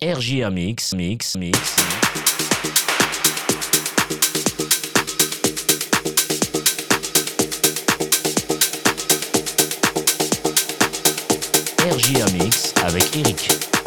RJA Mix, Mix, Mix. RJA Mix avec Eric.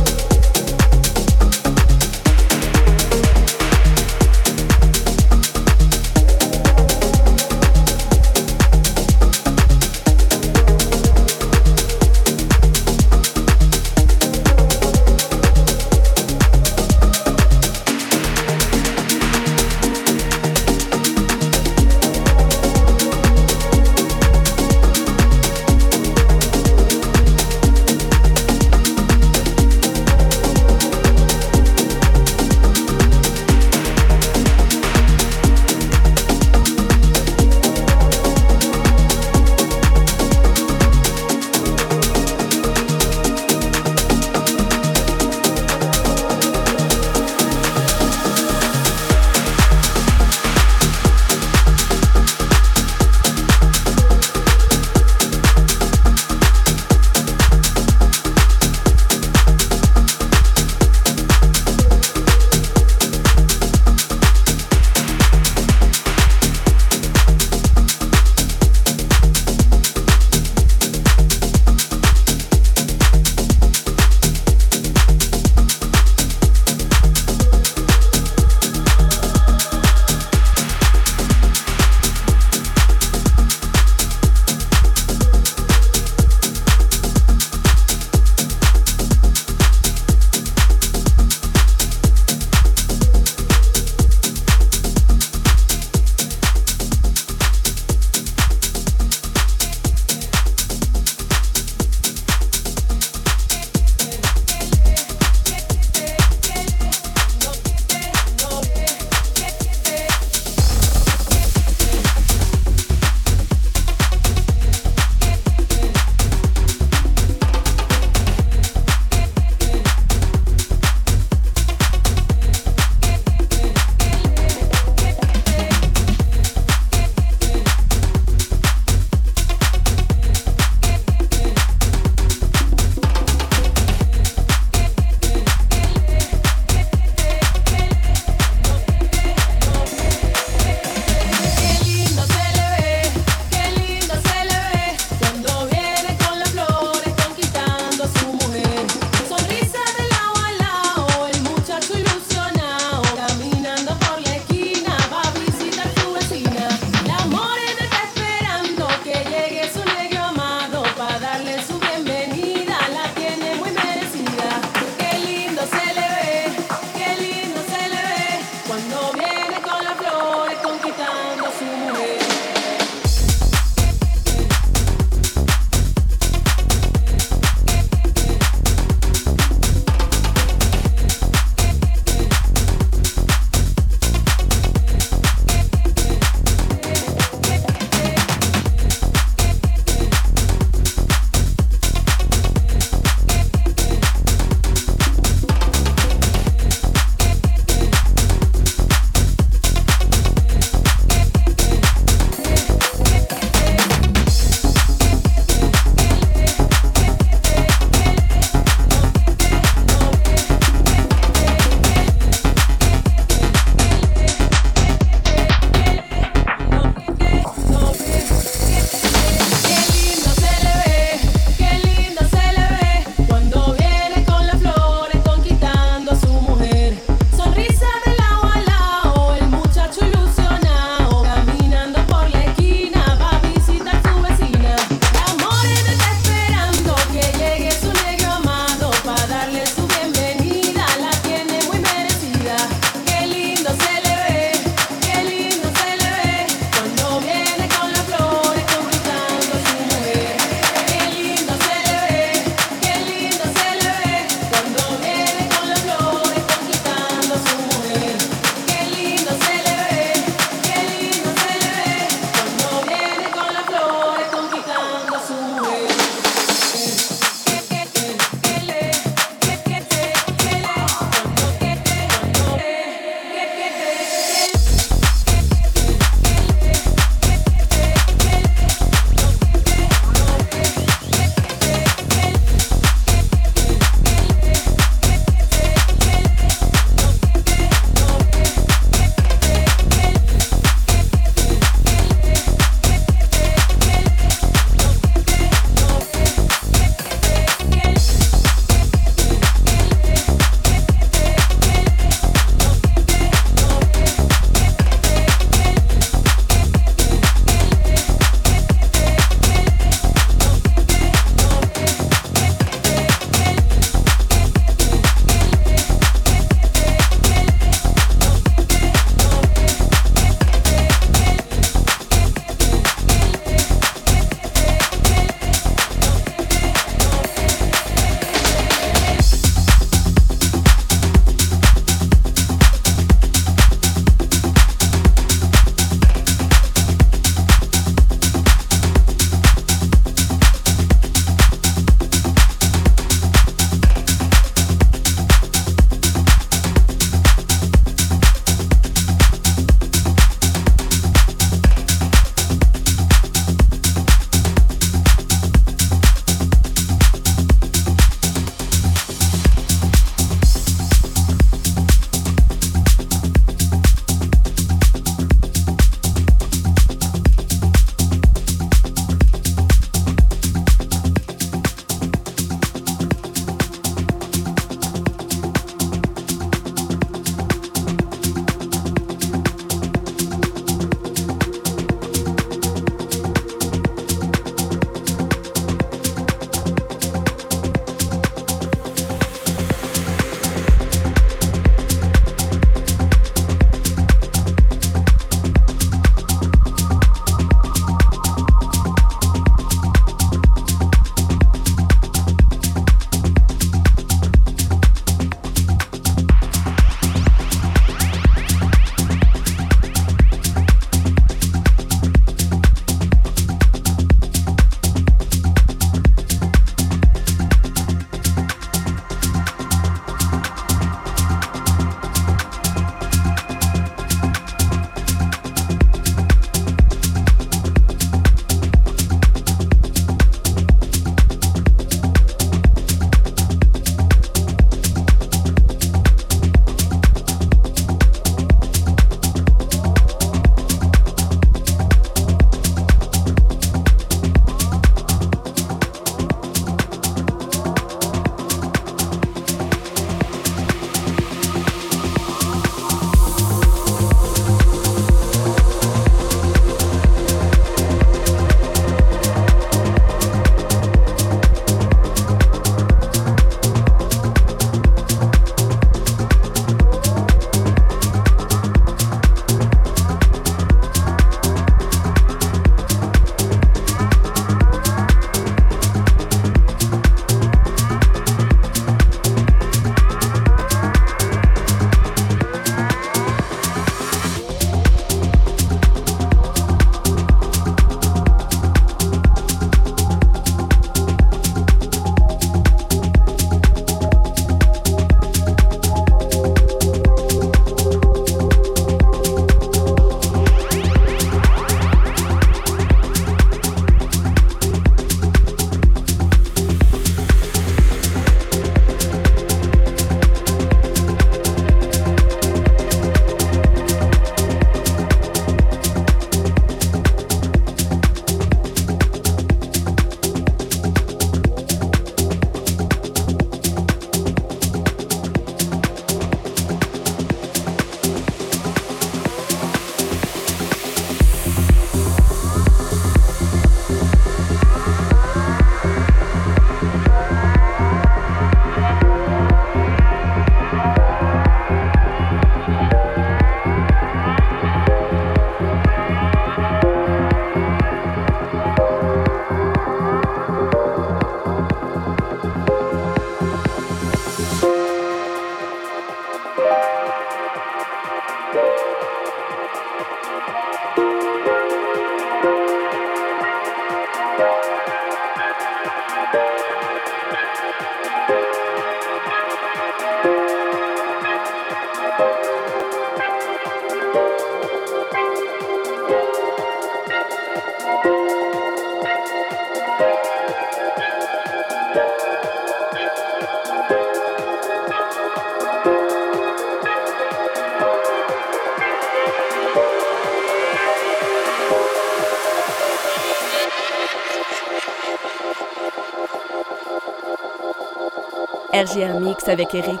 Énergie Air Mix avec Eric.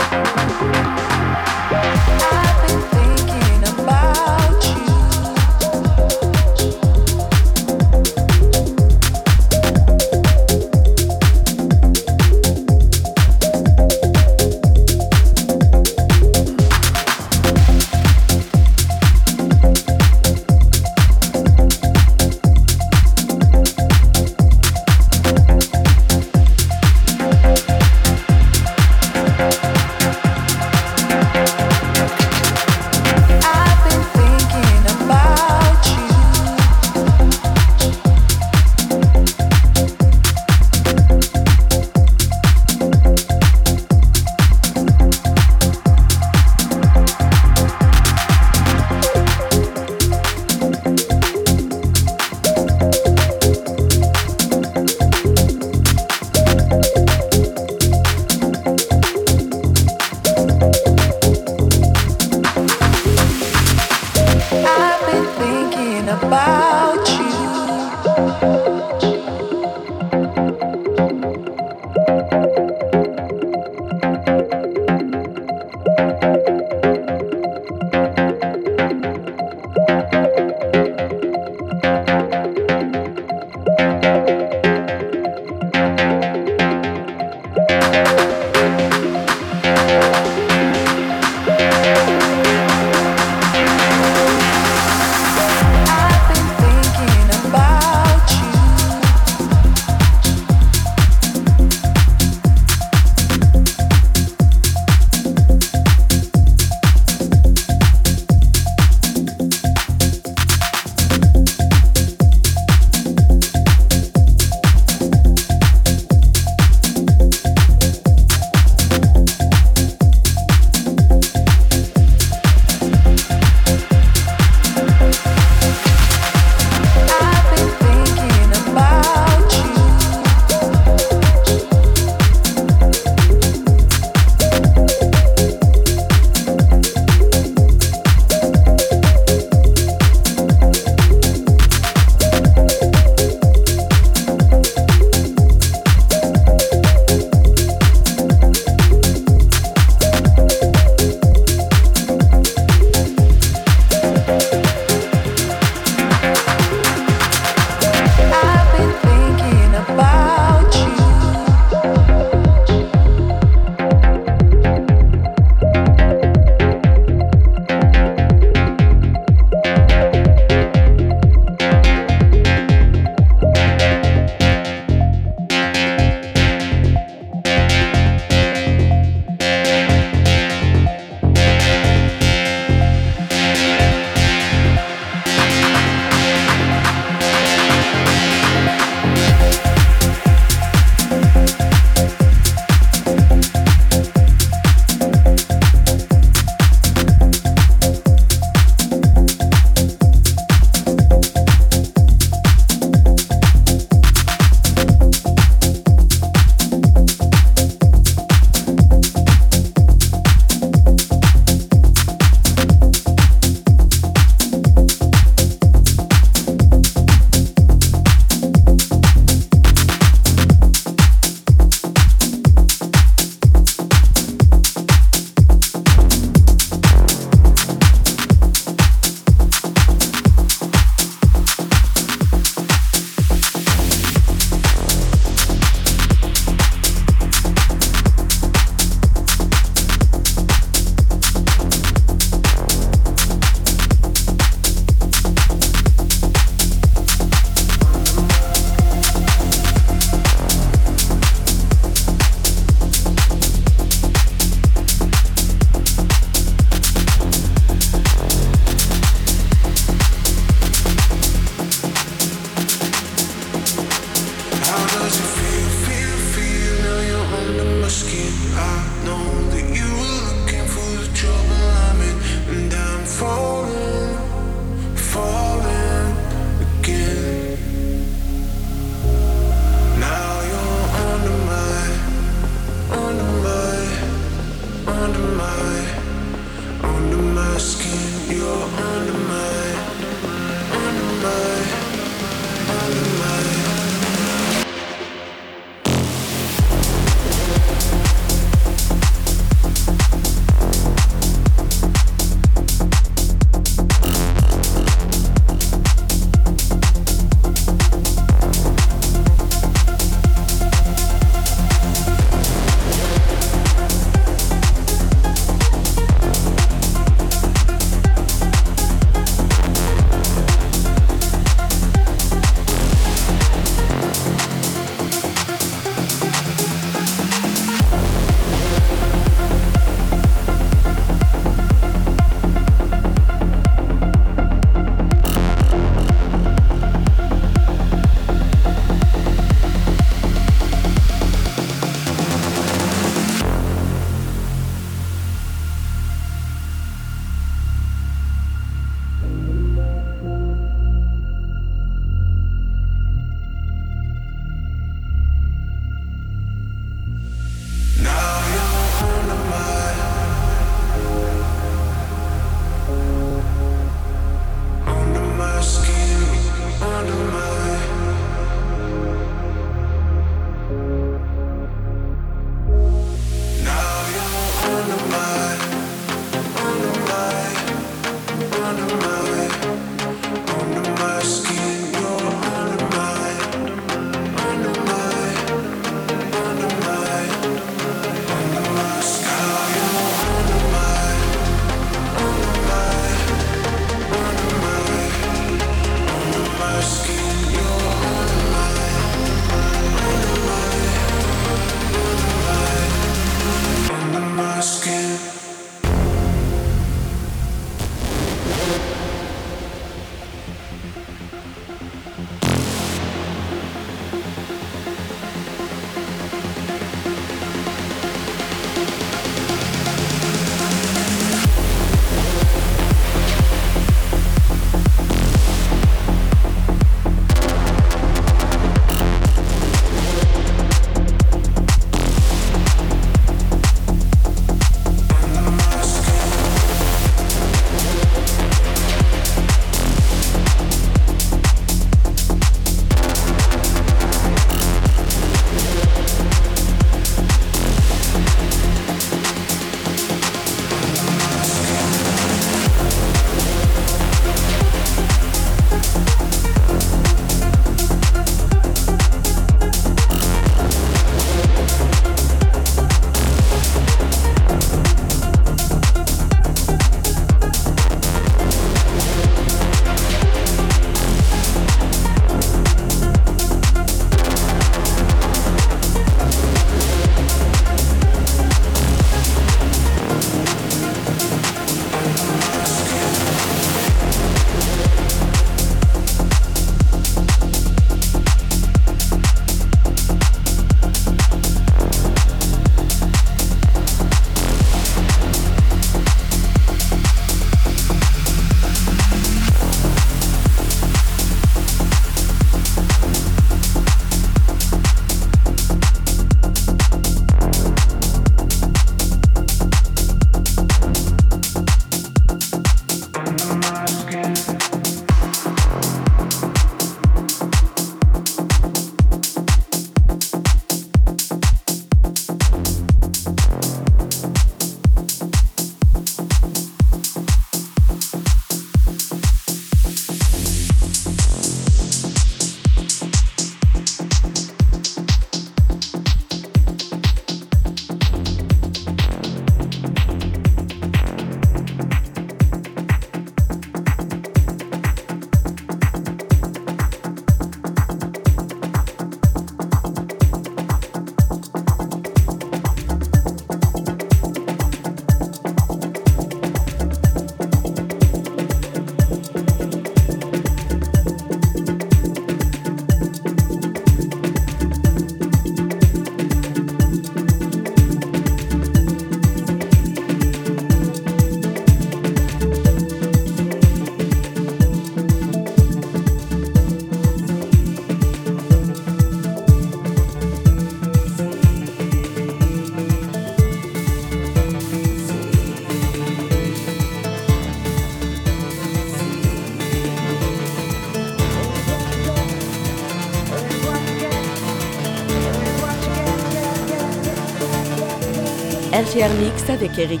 RGR Mix avec Eric.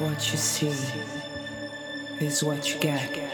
What you see is what you get.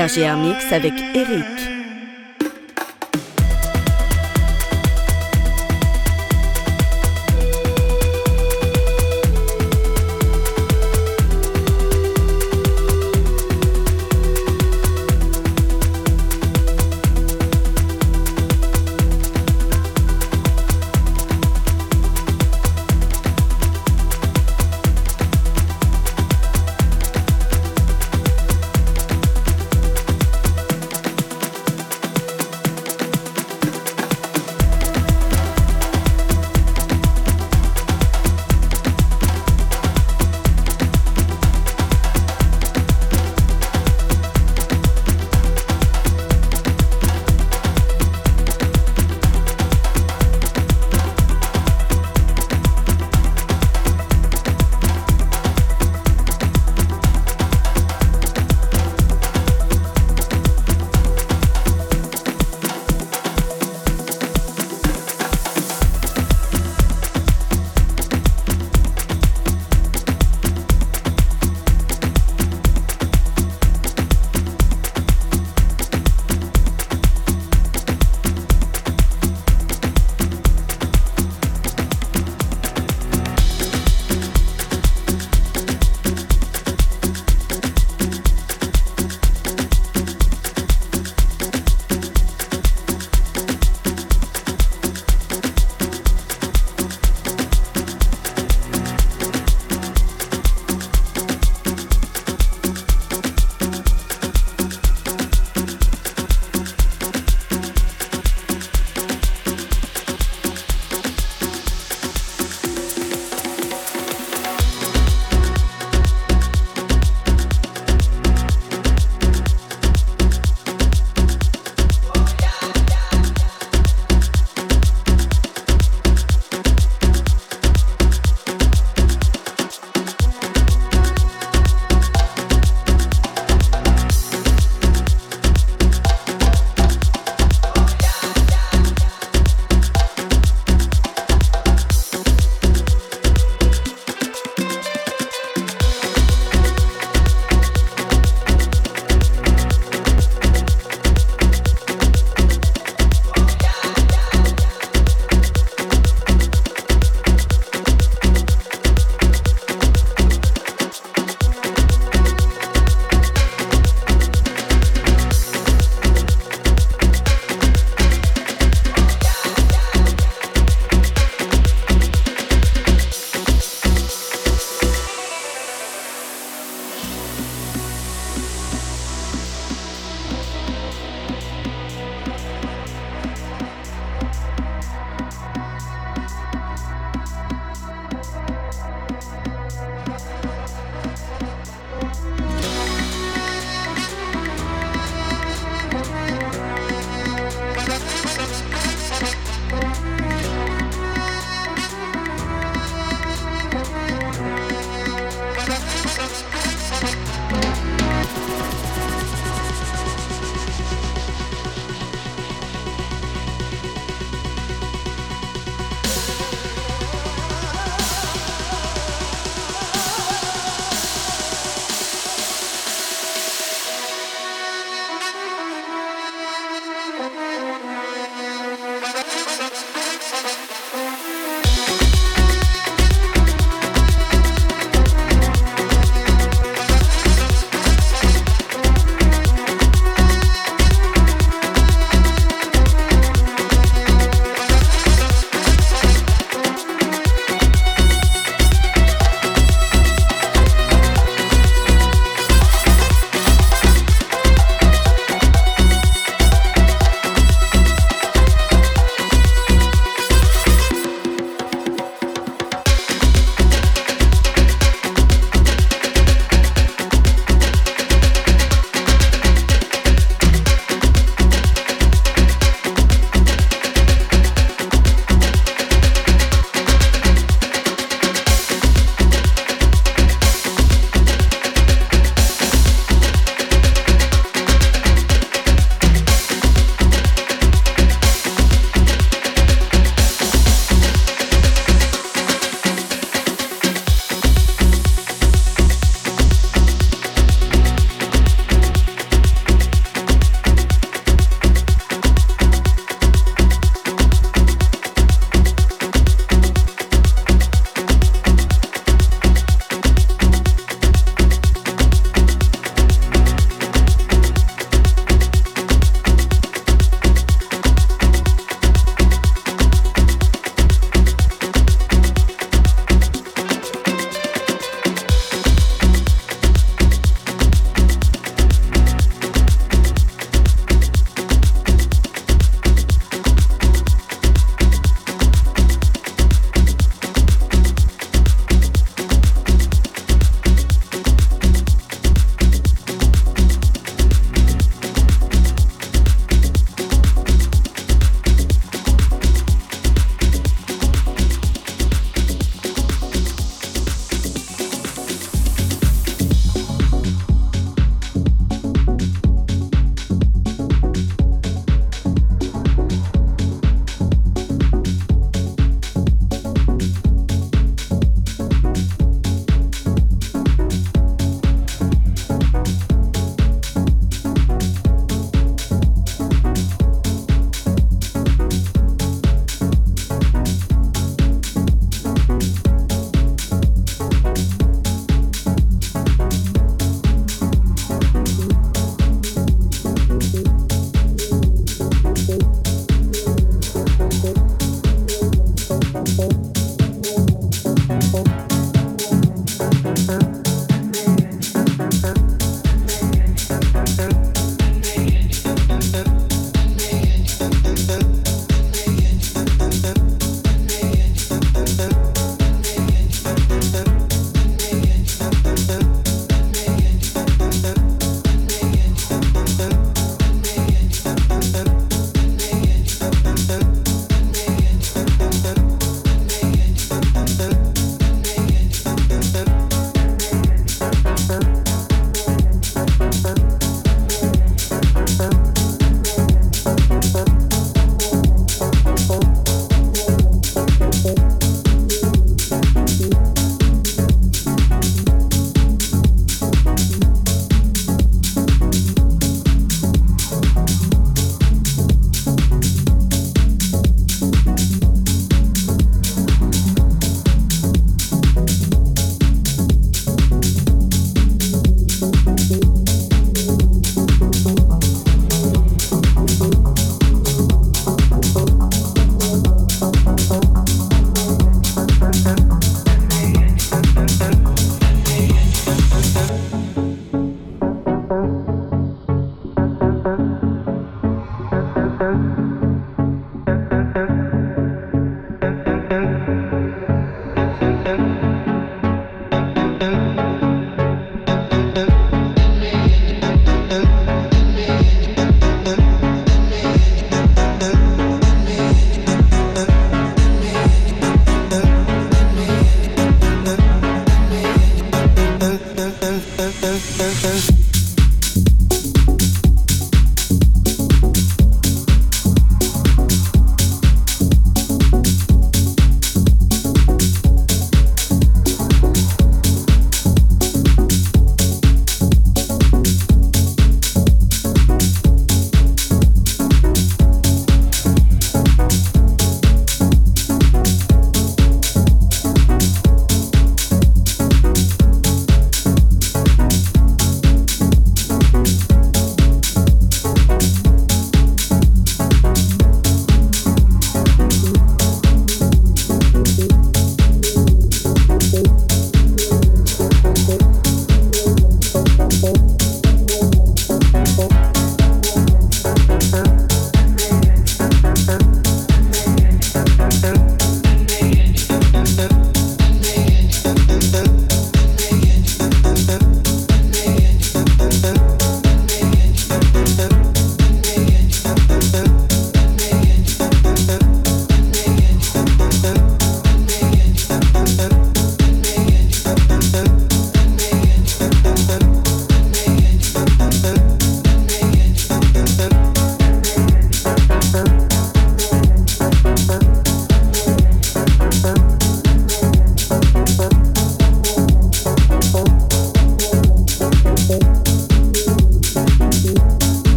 RGR Mix avec Eric.